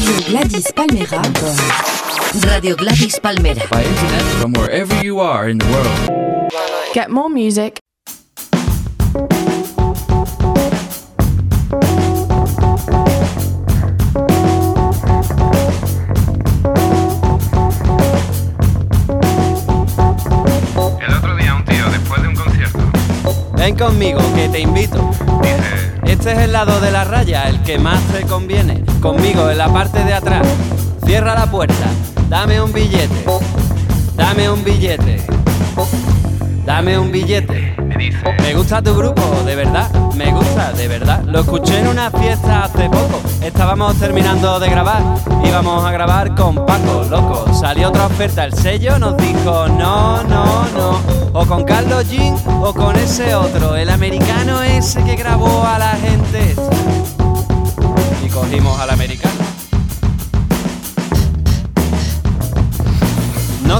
Radio Gladys Palmera. Radio Gladys Palmera. By internet from wherever you are in the world. Get more music El otro día un tío, después de un concierto, Ven conmigo, que te invito. Este es el lado de la raya, el que más te conviene. Conmigo en la parte de atrás. Cierra la puerta. Dame un billete. Dame un billete. Dame un billete. me dice, Me gusta tu grupo, de verdad, me gusta, de verdad. Lo escuché en una fiesta hace poco. Estábamos terminando de grabar. Íbamos a grabar con Paco, loco. Salió otra oferta, el sello nos dijo no, no, no. O con Carlos Jean o con ese otro, el americano ese que grabó a la gente. Y cogimos al americano.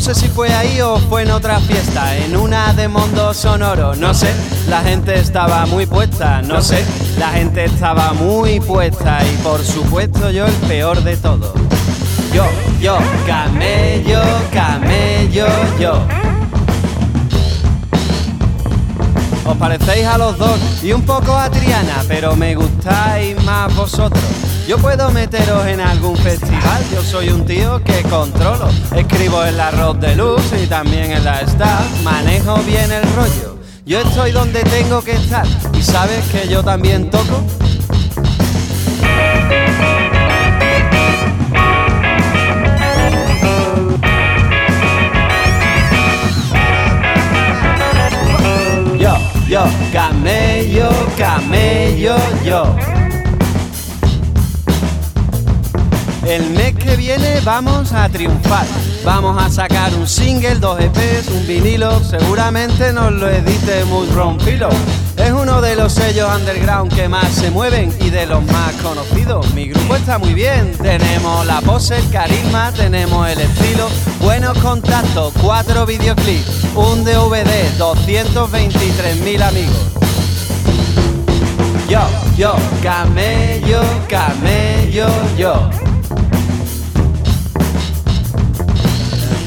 No sé si fue ahí o fue en otra fiesta, en una de Mondo Sonoro, no sé, la gente estaba muy puesta, no sé, la gente estaba muy puesta y por supuesto yo el peor de todo. Yo, yo, camello, camello, yo. Os parecéis a los dos y un poco a Triana, pero me gustáis más vosotros. Yo puedo meteros en algún festival, yo soy un tío que controlo. Escribo en la Rock de Luz y también en la Star, manejo bien el rollo. Yo estoy donde tengo que estar y sabes que yo también toco. Vamos a triunfar. Vamos a sacar un single, dos EPs, un vinilo. Seguramente nos lo edite Moodron Pillow. Es uno de los sellos underground que más se mueven y de los más conocidos. Mi grupo está muy bien. Tenemos la pose, el carisma, tenemos el estilo, buenos contactos, cuatro videoclips, un DVD, 223.000 amigos. Yo, yo, camello, camello, yo.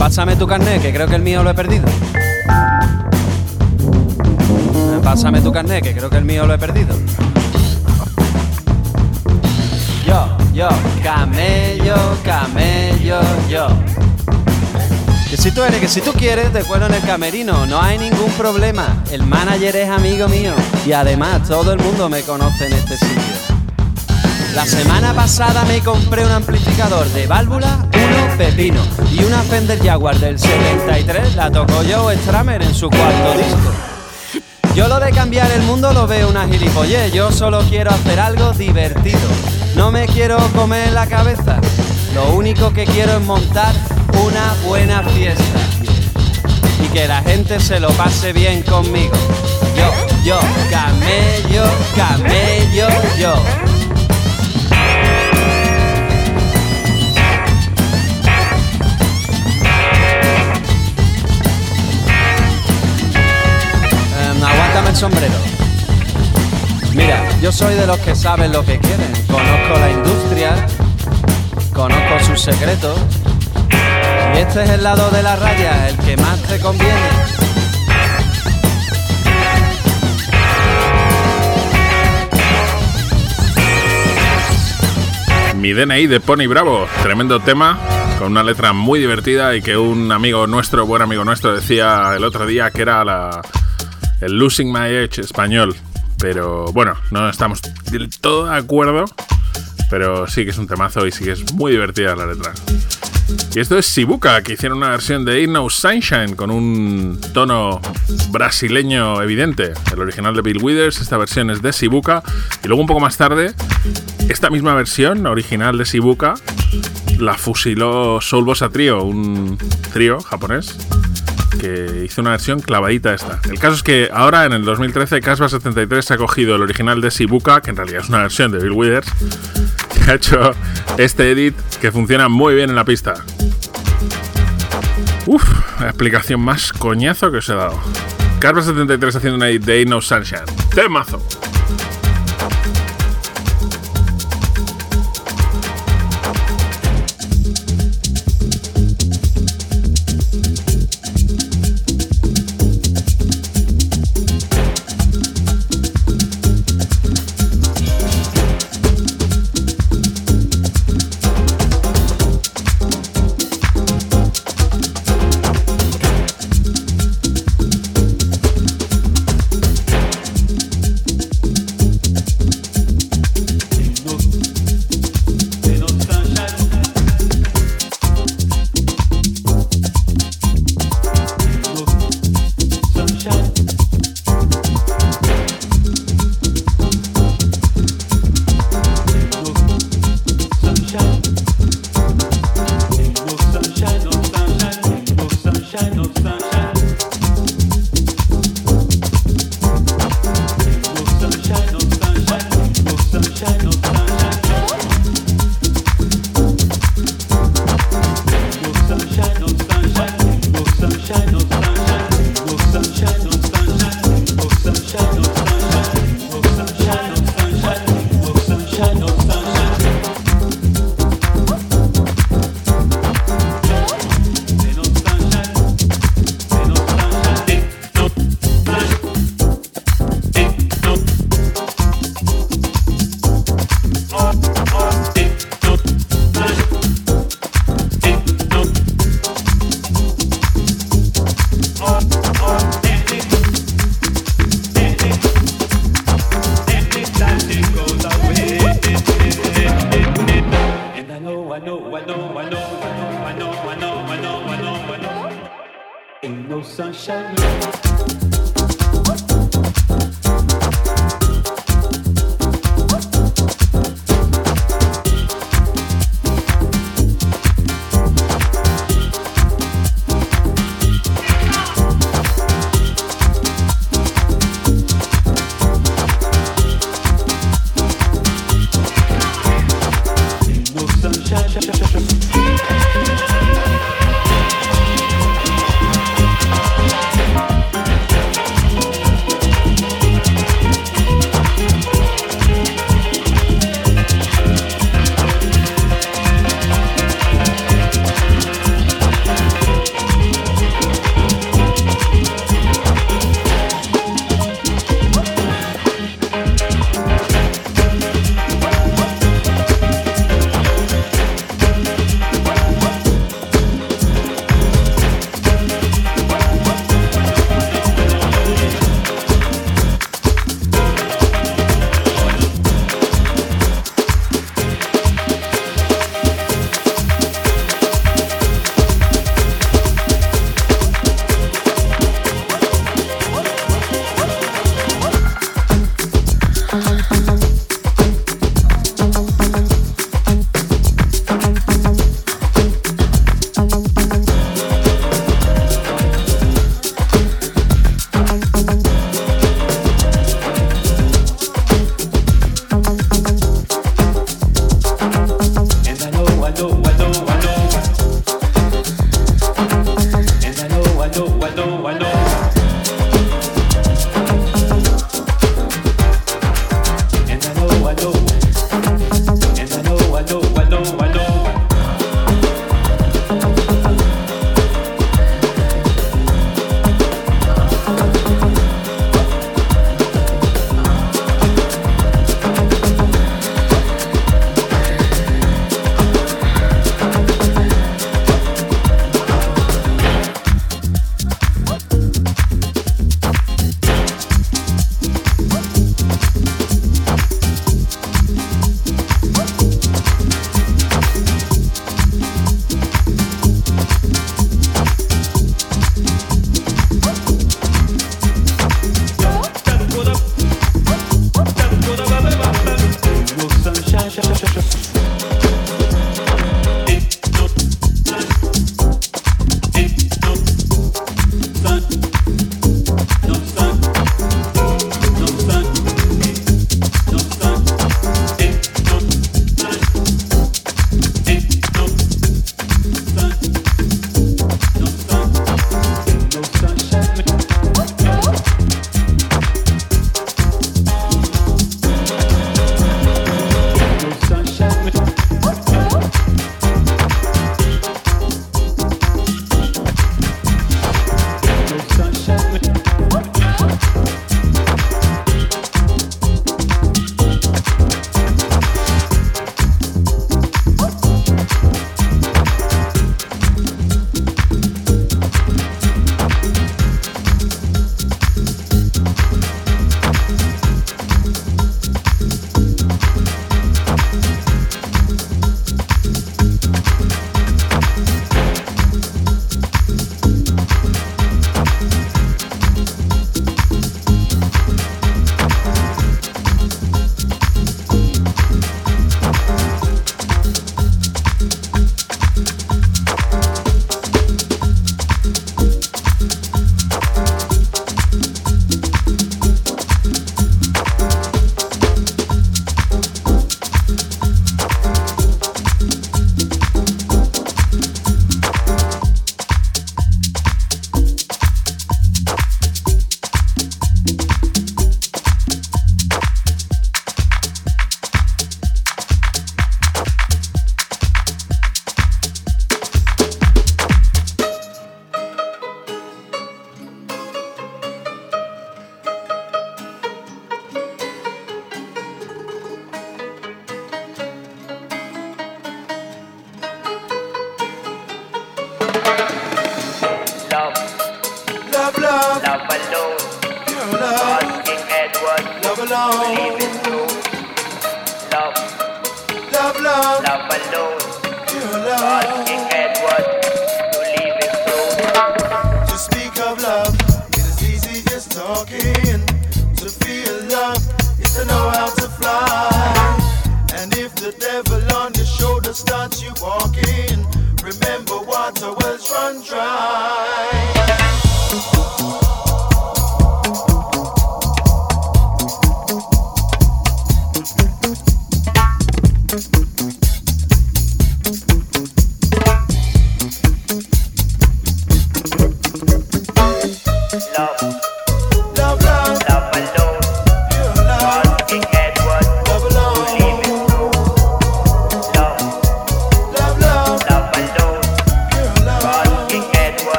Pásame tu carnet, que creo que el mío lo he perdido. Pásame tu carnet, que creo que el mío lo he perdido. Yo, yo, camello, camello, yo. Que si tú eres, que si tú quieres, te cuelo en el camerino, no hay ningún problema. El manager es amigo mío y además todo el mundo me conoce en este sitio. La semana pasada me compré un amplificador de válvula, uno pepino y una Fender Jaguar del 73 la tocó Joe Stramer en su cuarto disco. Yo lo de cambiar el mundo lo veo una gilipollez, yo solo quiero hacer algo divertido. No me quiero comer la cabeza, lo único que quiero es montar una buena fiesta y que la gente se lo pase bien conmigo. Yo, yo, camello, camello, yo. El sombrero. Mira, yo soy de los que saben lo que quieren. Conozco la industria, conozco sus secretos. Y este es el lado de la raya, el que más te conviene. Mi DNI de Pony Bravo, tremendo tema, con una letra muy divertida y que un amigo nuestro, buen amigo nuestro, decía el otro día que era la, el Losing My Edge español. Pero bueno, no estamos del todo de acuerdo, pero sí que es un temazo y sí que es muy divertida la letra. Y esto es Sibuka, que hicieron una versión de Ain't No Sunshine con un tono brasileño evidente. El original de Bill Withers, esta versión es de Sibuka. Y luego un poco más tarde, esta misma versión original de Sibuka la fusiló Soul Bossa Trio, un trío japonés que hizo una versión clavadita esta. El caso es que ahora en el 2013 Casbah 73 se ha cogido el original de Sibuka, que en realidad es una versión de Bill Withers, que ha hecho este edit que funciona muy bien en la pista. Uf, la explicación más coñazo que os he dado. Casbah 73 haciendo una edit de Ain't No Sunshine. ¡Temazo!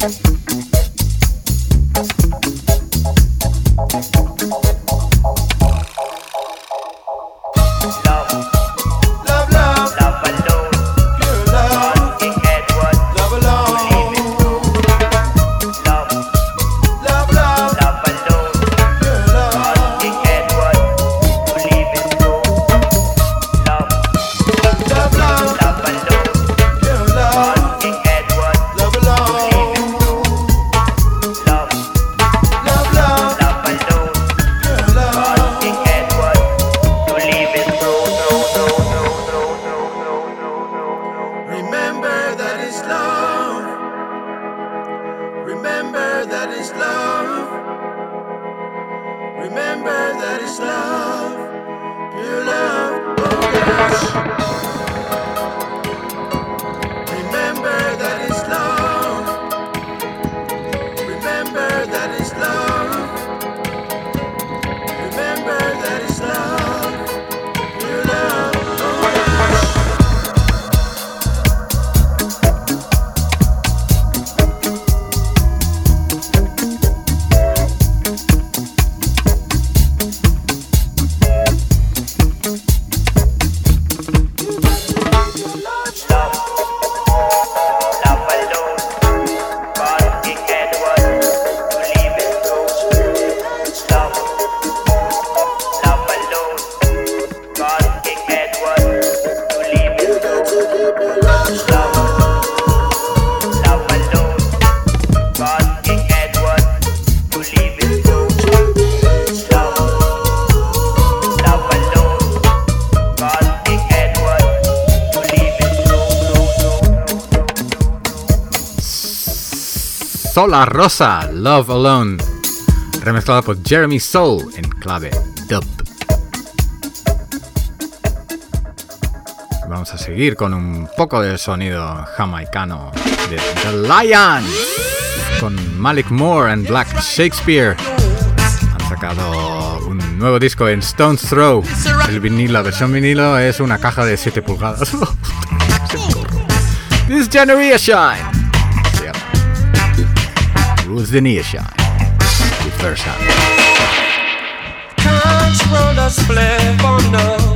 Thank Sola Rosa, Love Alone, remezclada por Jeremy Soul en clave dub. Vamos a seguir con un poco de sonido jamaicano de The Lion con Malik Moore and Black Shakespeare. Han sacado un nuevo disco en Stone's Throw. El vinilo, la versión vinilo es una caja de 7 pulgadas. This Generation. was Vinaya Shine the first time? us,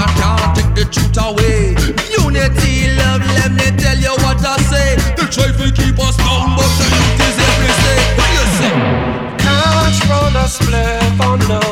I can't take the truth away. Unity, love, let me tell you what I say. They try to keep us down, but the truth is every day. What you say? Can't run a spliff, oh no.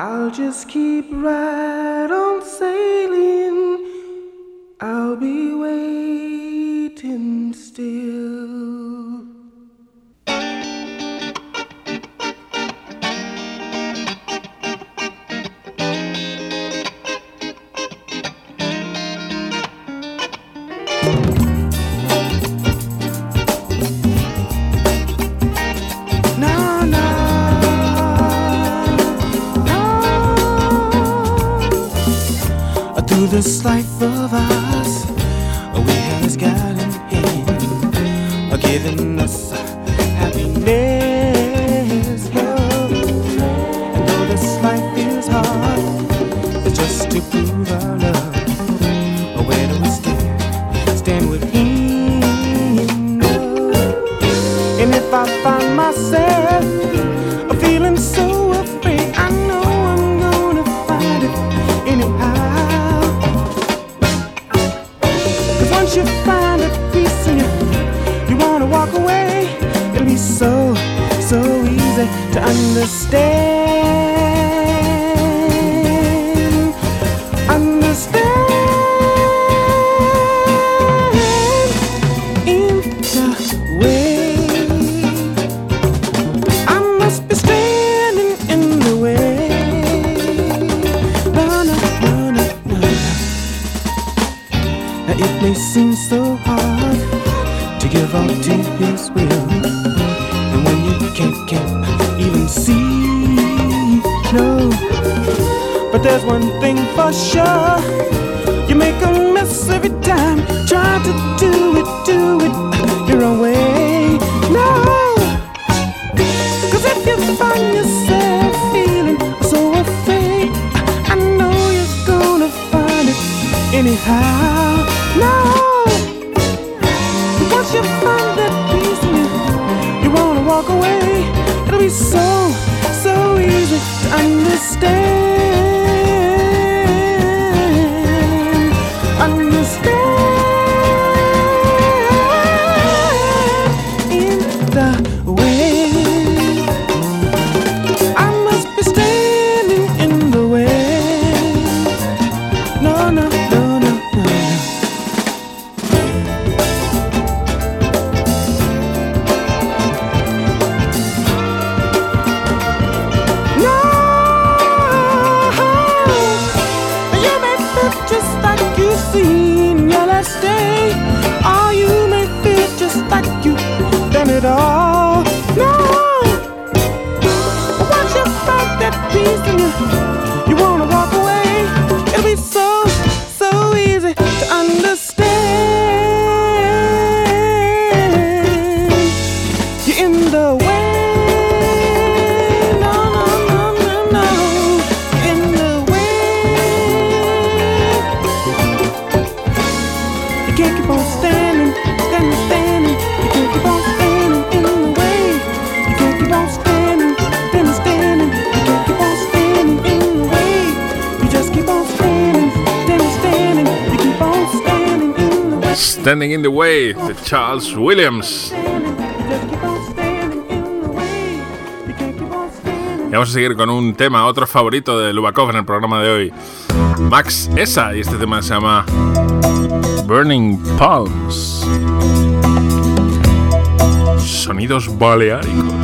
I'll just keep right on sailing. I'll be waiting still. prova. stay. it all. Standing in the Way de Charles Williams. Y vamos a seguir con un tema, otro favorito de Lubakov en el programa de hoy. Max Esa, y este tema se llama Burning Palms. Sonidos baleáricos.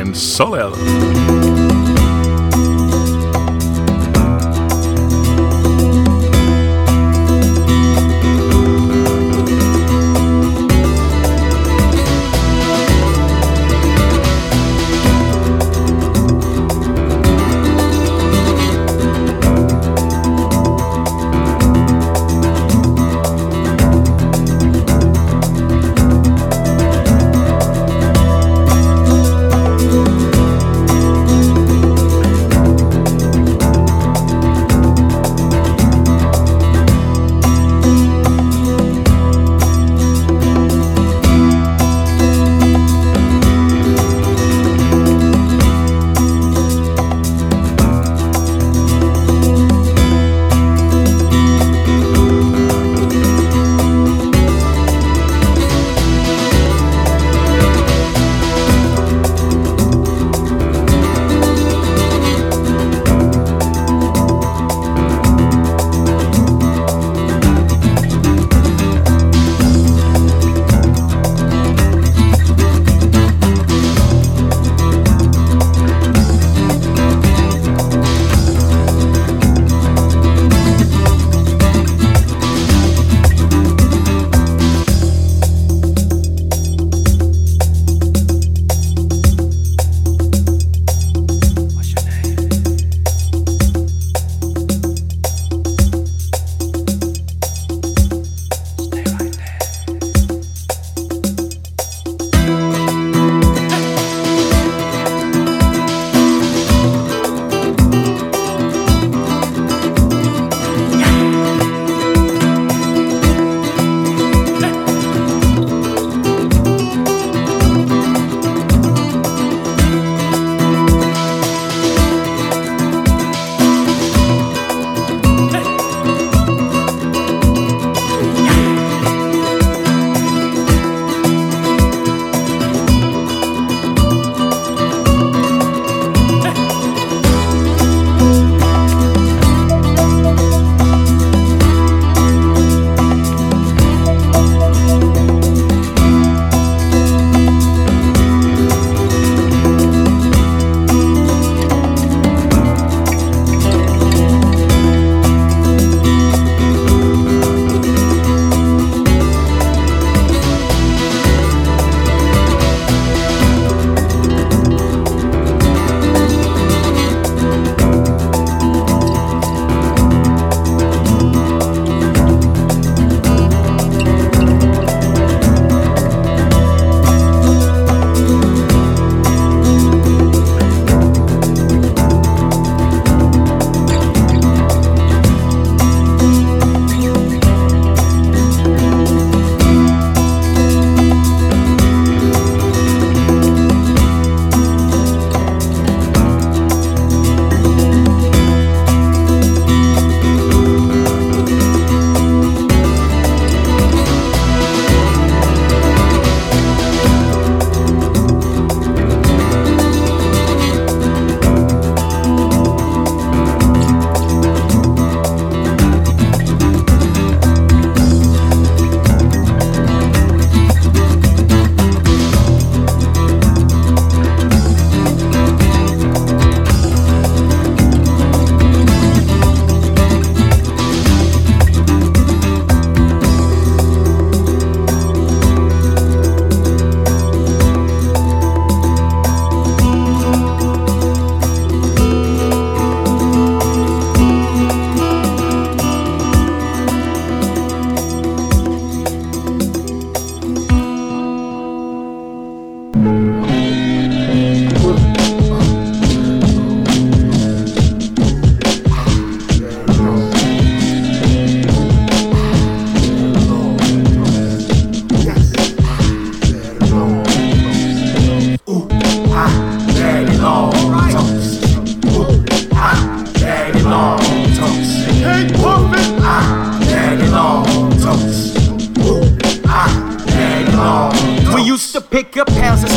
En Soledad. Pick up pounds sticky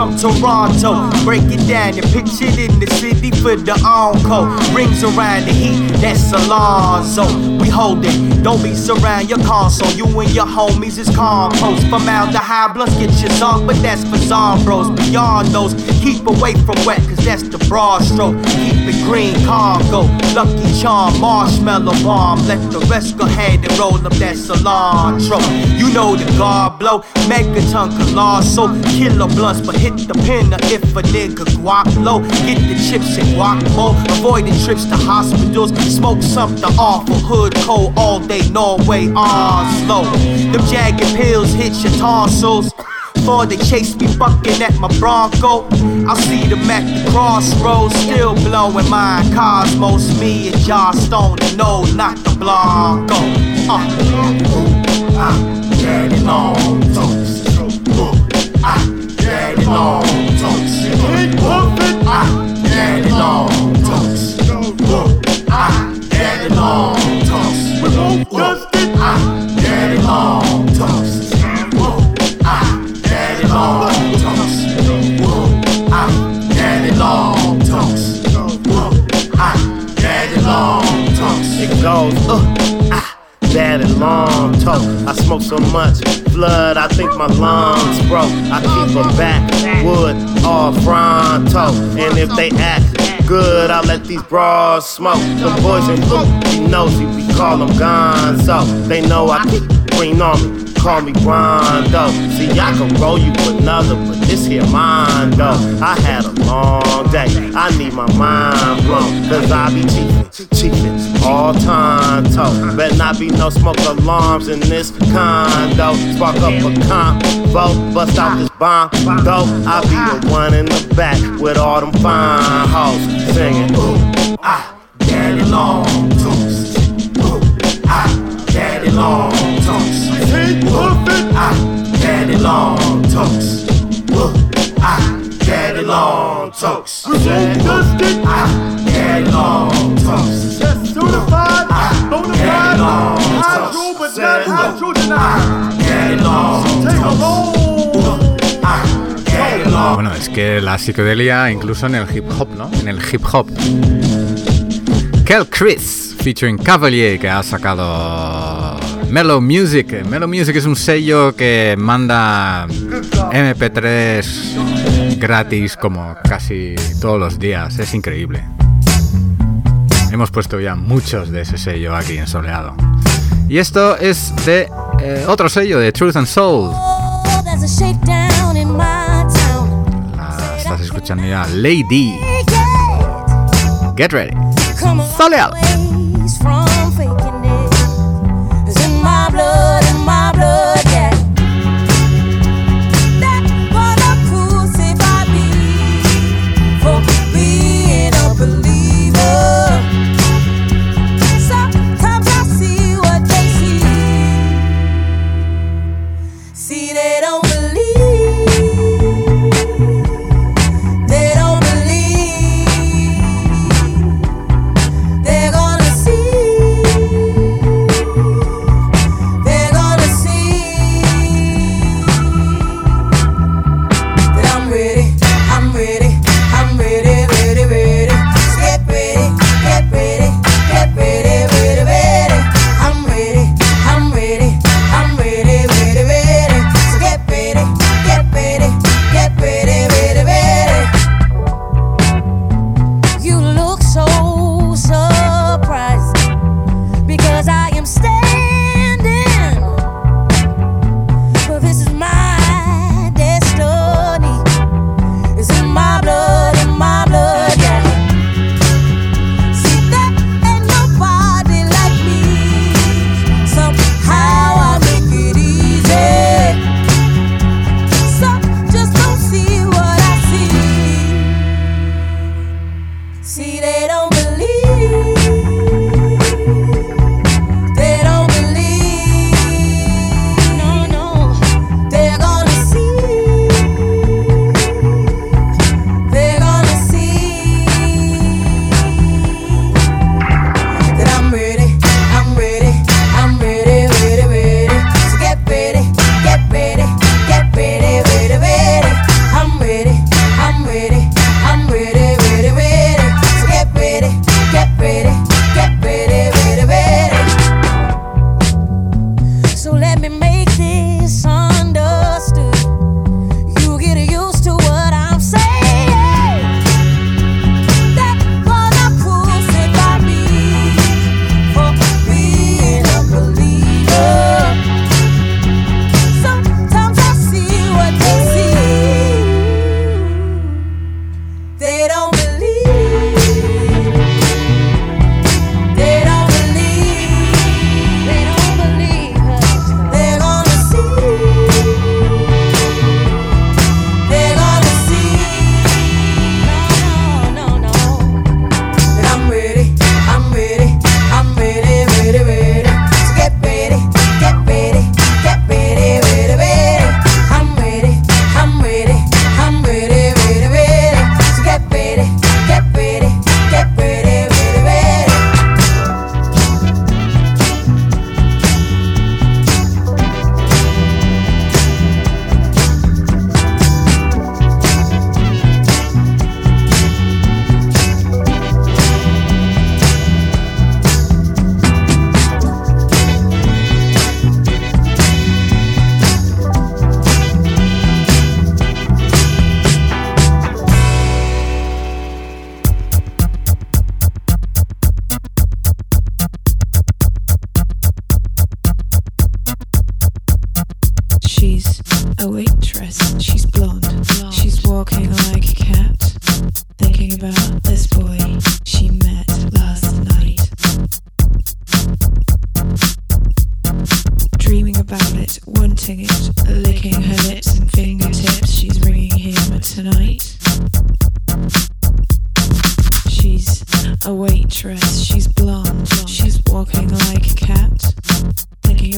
from Toronto. Break it down and pitch it in the city for the encore. Rings around the heat, that's Alonzo. We hold it, don't be surround your console. You and your homies is compost. From out the high blunts, get your on, but that's for Zombros. Beyond those, keep away from wet, cause that's the broad stroke. Keep it green, Congo. Lucky charm, marshmallow bomb. Let the rest go ahead and roll up that cilantro. You know the guard blow, megaton colossal. Killer blunts, but hit the pinner if a nigga guap low. Get the chips and guac more. Avoiding trips to hospitals. Smoke something awful. Hood cold all day, Norway, Oslo. Them jagged pills hit your tonsils. Before they chase me fucking at my Bronco, I'll see them at the crossroads, still blowing my cosmos. Me and Josh Stone, no, not the Blanco. Uh. Ah, daddy long toast daddy long toast. Whoop, ah, I daddy long toast. Whoop, ah, daddy long toast. Whoop, ah, I daddy long toast. Whoop, daddy long toast. Whoop, daddy long daddy long toast. It goes up. Uh ah, daddy long toe. I smoke so much blood, I think my lungs broke. I keep a backwood all fronto. And if they act good, I let these bras smoke. Them boys blue, he knows he we call them gonzo. They know I keep green on me. Call me Rondo. See, I can roll you another, but this here mine though. I had a long day. I need my mind blown. Cause I be chiefin', chiefin' all time toe. Better not be no smoke alarms in this condo. Spark up a convo, bust out this bomb. Though I be the one in the back with all them fine hoes singing. Ooh, Ah, daddy long daddy long. Ah, daddy long. Ooh, ah, daddy long long. Certified, hydro, but not Take a long. Bueno, es que la psicodelia incluso en el hip hop, ¿no? En el hip hop. Kel Chris, featuring Cavalier, que ha sacado Mellow Music. Mellow Music es un sello que manda MP3 gratis como casi todos los días. Es increíble. Hemos puesto ya muchos de ese sello aquí en Soleado. Y esto es de eh, otro sello, de Truth and Soul. Town. La estás escuchando ya, Lady. Get ready. Soleado.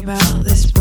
about this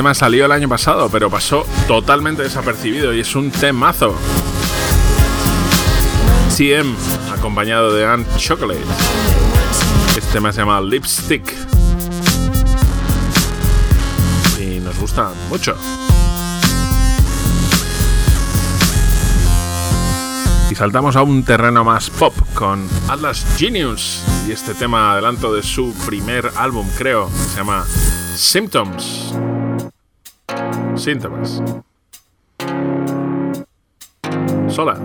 tema salió el año pasado, pero pasó totalmente desapercibido y es un temazo. CM, acompañado de Anne Chocolate. Este tema se llama Lipstick. Y nos gusta mucho. Y saltamos a un terreno más pop con Atlas Genius y este tema adelanto de su primer álbum, creo, que se llama Symptoms. símptomes. Sola.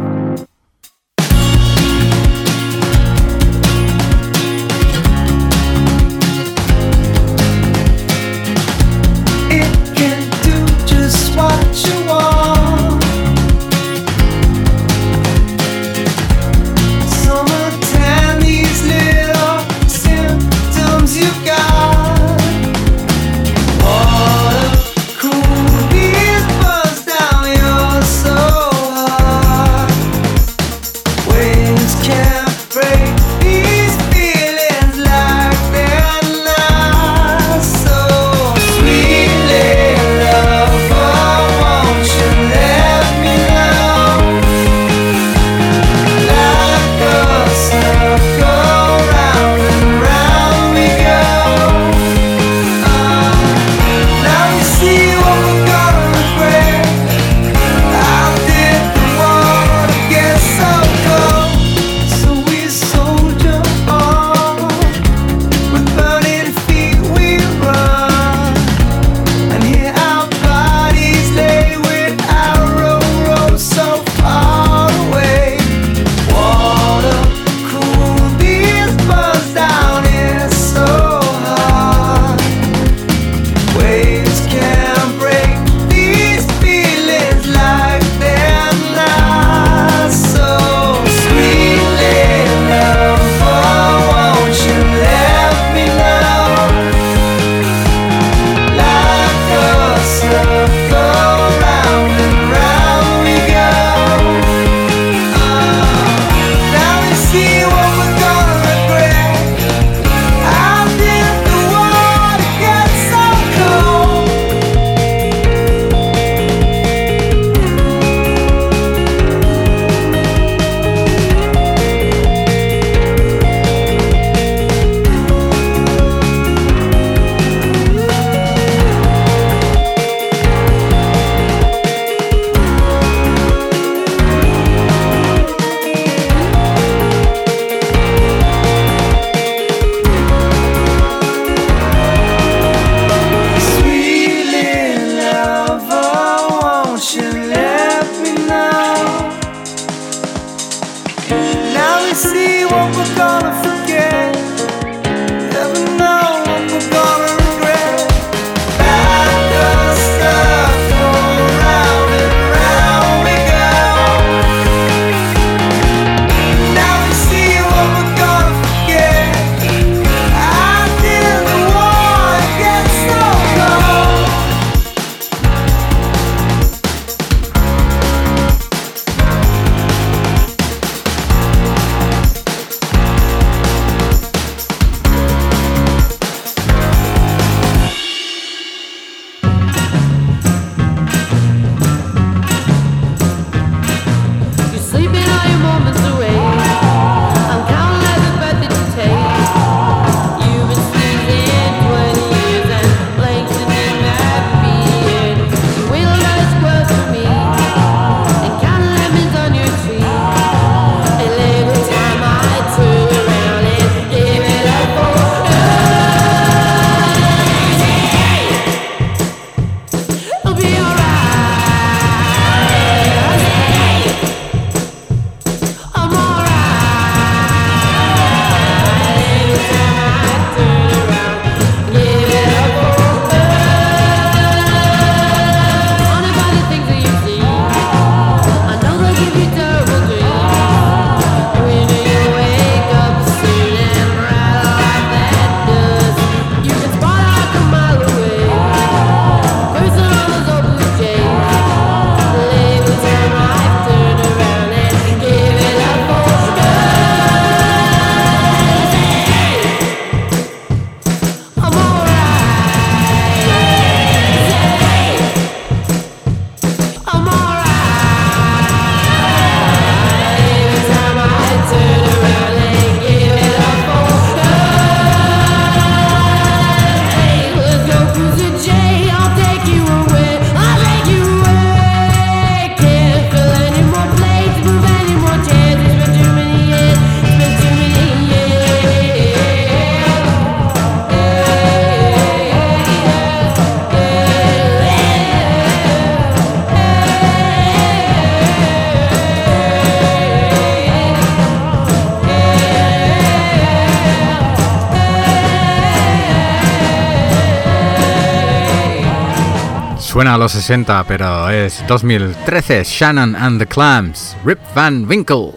Los 60, pero es 2013. Shannon and the Clams. Rip Van Winkle.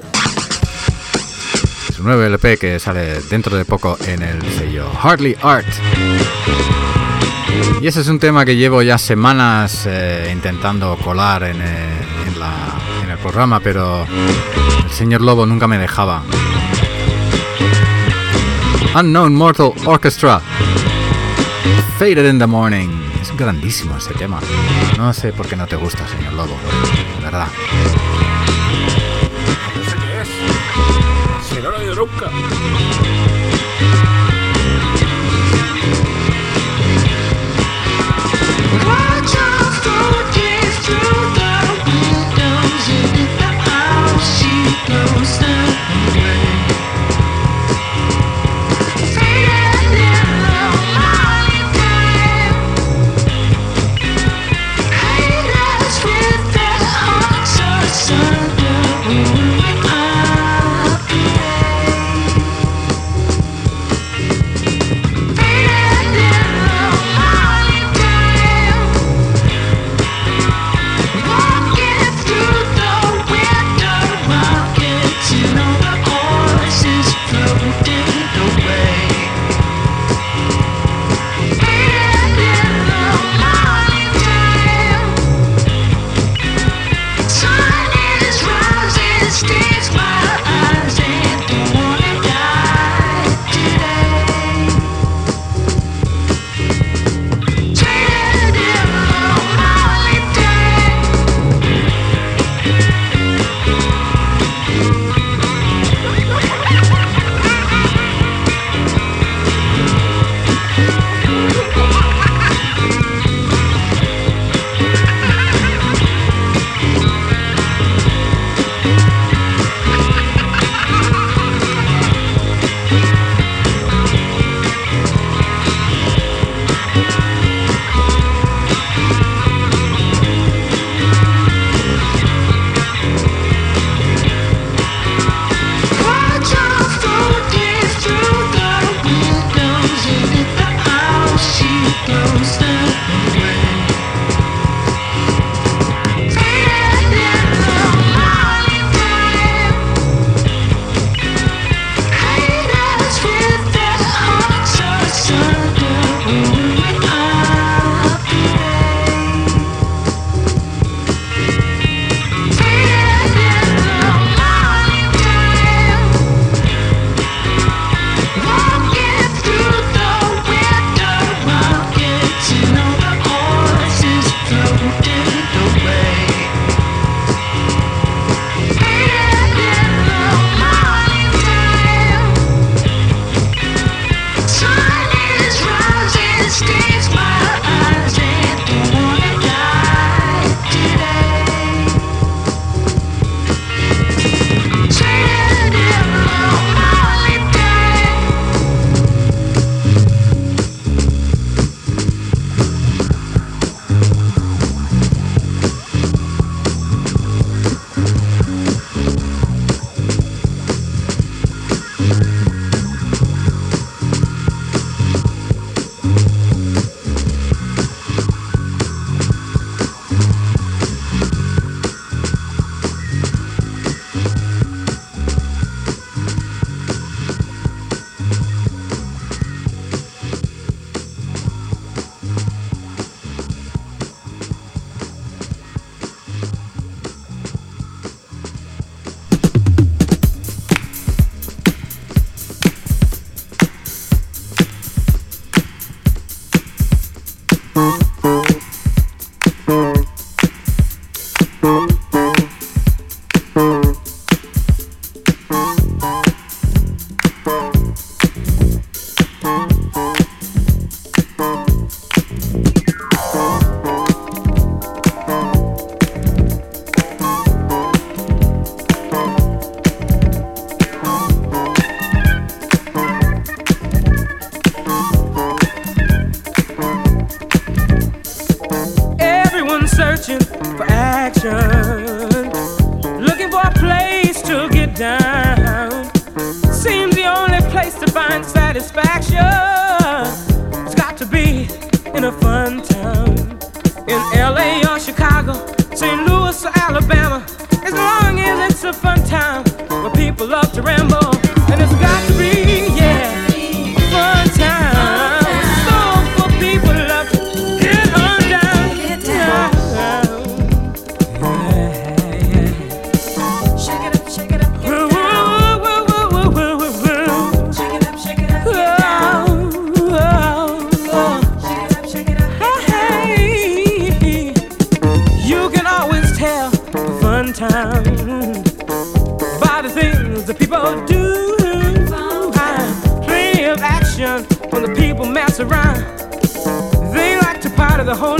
Su nuevo LP que sale dentro de poco en el sello Hardly Art. Y ese es un tema que llevo ya semanas eh, intentando colar eh, en el programa, pero el señor Lobo nunca me dejaba. Unknown Mortal Orchestra. Faded in the Morning. Es grandísimo ese tema. No sé por qué no te gusta, señor Lobo. Verdad. Around. They like to party the whole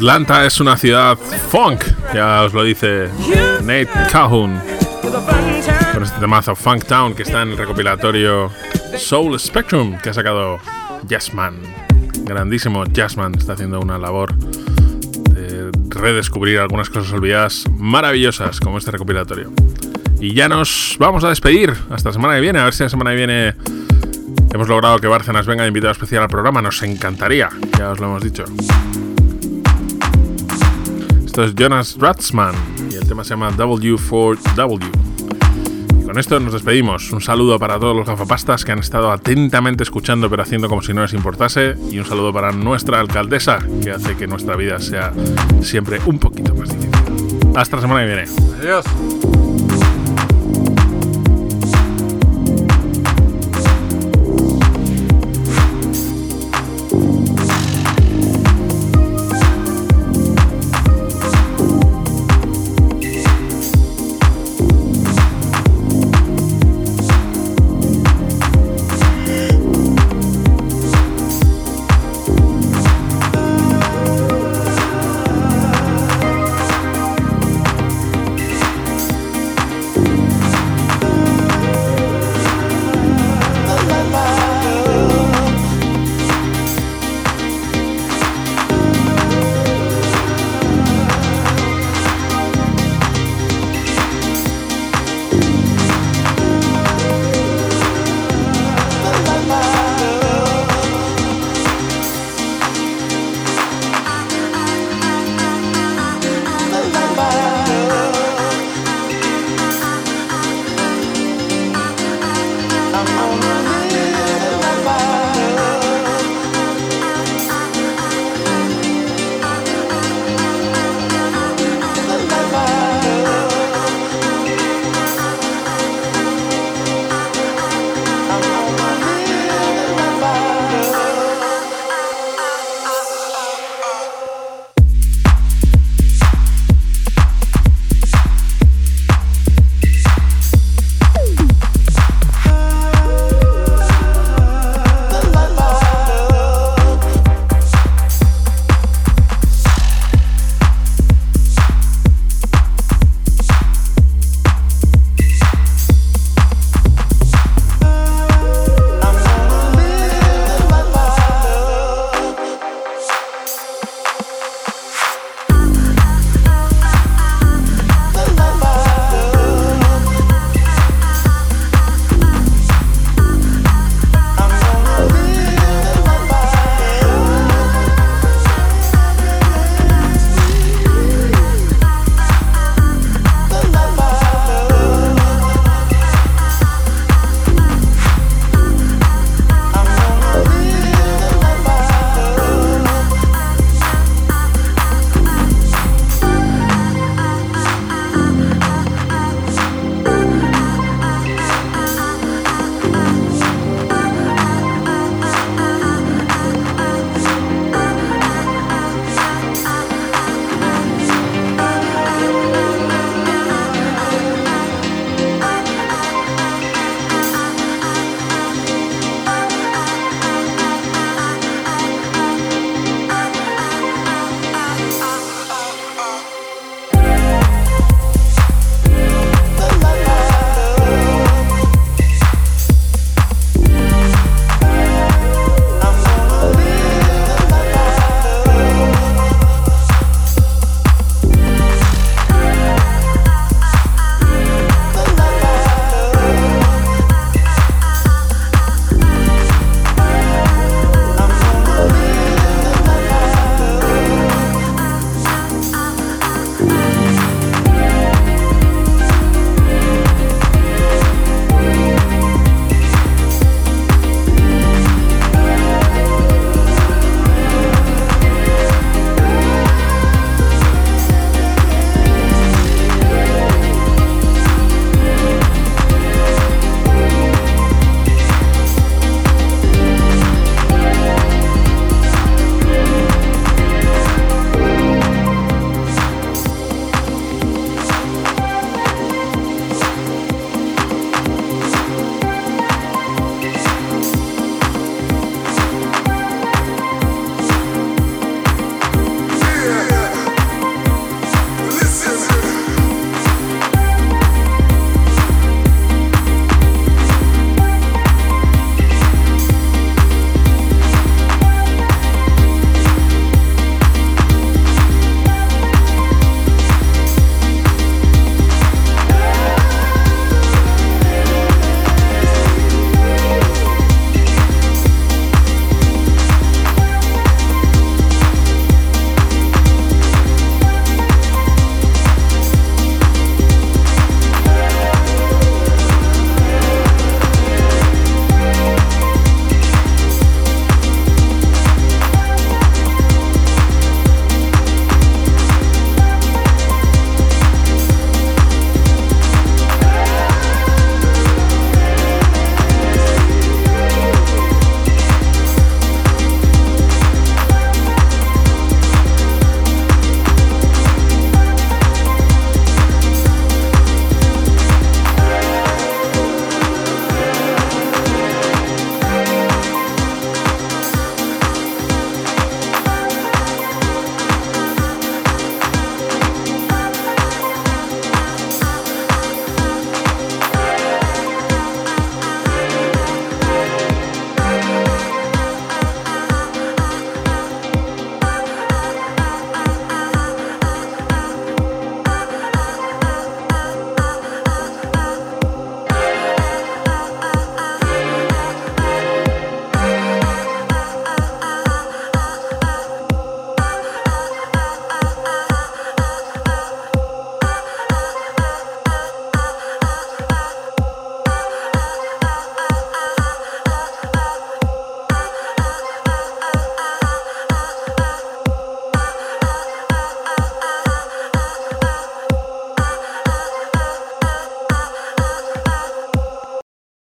Atlanta es una ciudad funk, ya os lo dice Nate Calhoun. Con este temazo Funk Town que está en el recopilatorio Soul Spectrum que ha sacado Jazzman. Grandísimo Jazzman, está haciendo una labor de redescubrir algunas cosas olvidadas maravillosas como este recopilatorio. Y ya nos vamos a despedir hasta la semana que viene, a ver si la semana que viene hemos logrado que Bárcenas venga de invitado especial al programa, nos encantaría, ya os lo hemos dicho. Esto es Jonas Ratzman y el tema se llama W4W. Y con esto nos despedimos. Un saludo para todos los gafapastas que han estado atentamente escuchando pero haciendo como si no les importase. Y un saludo para nuestra alcaldesa que hace que nuestra vida sea siempre un poquito más difícil. Hasta la semana que viene. Adiós.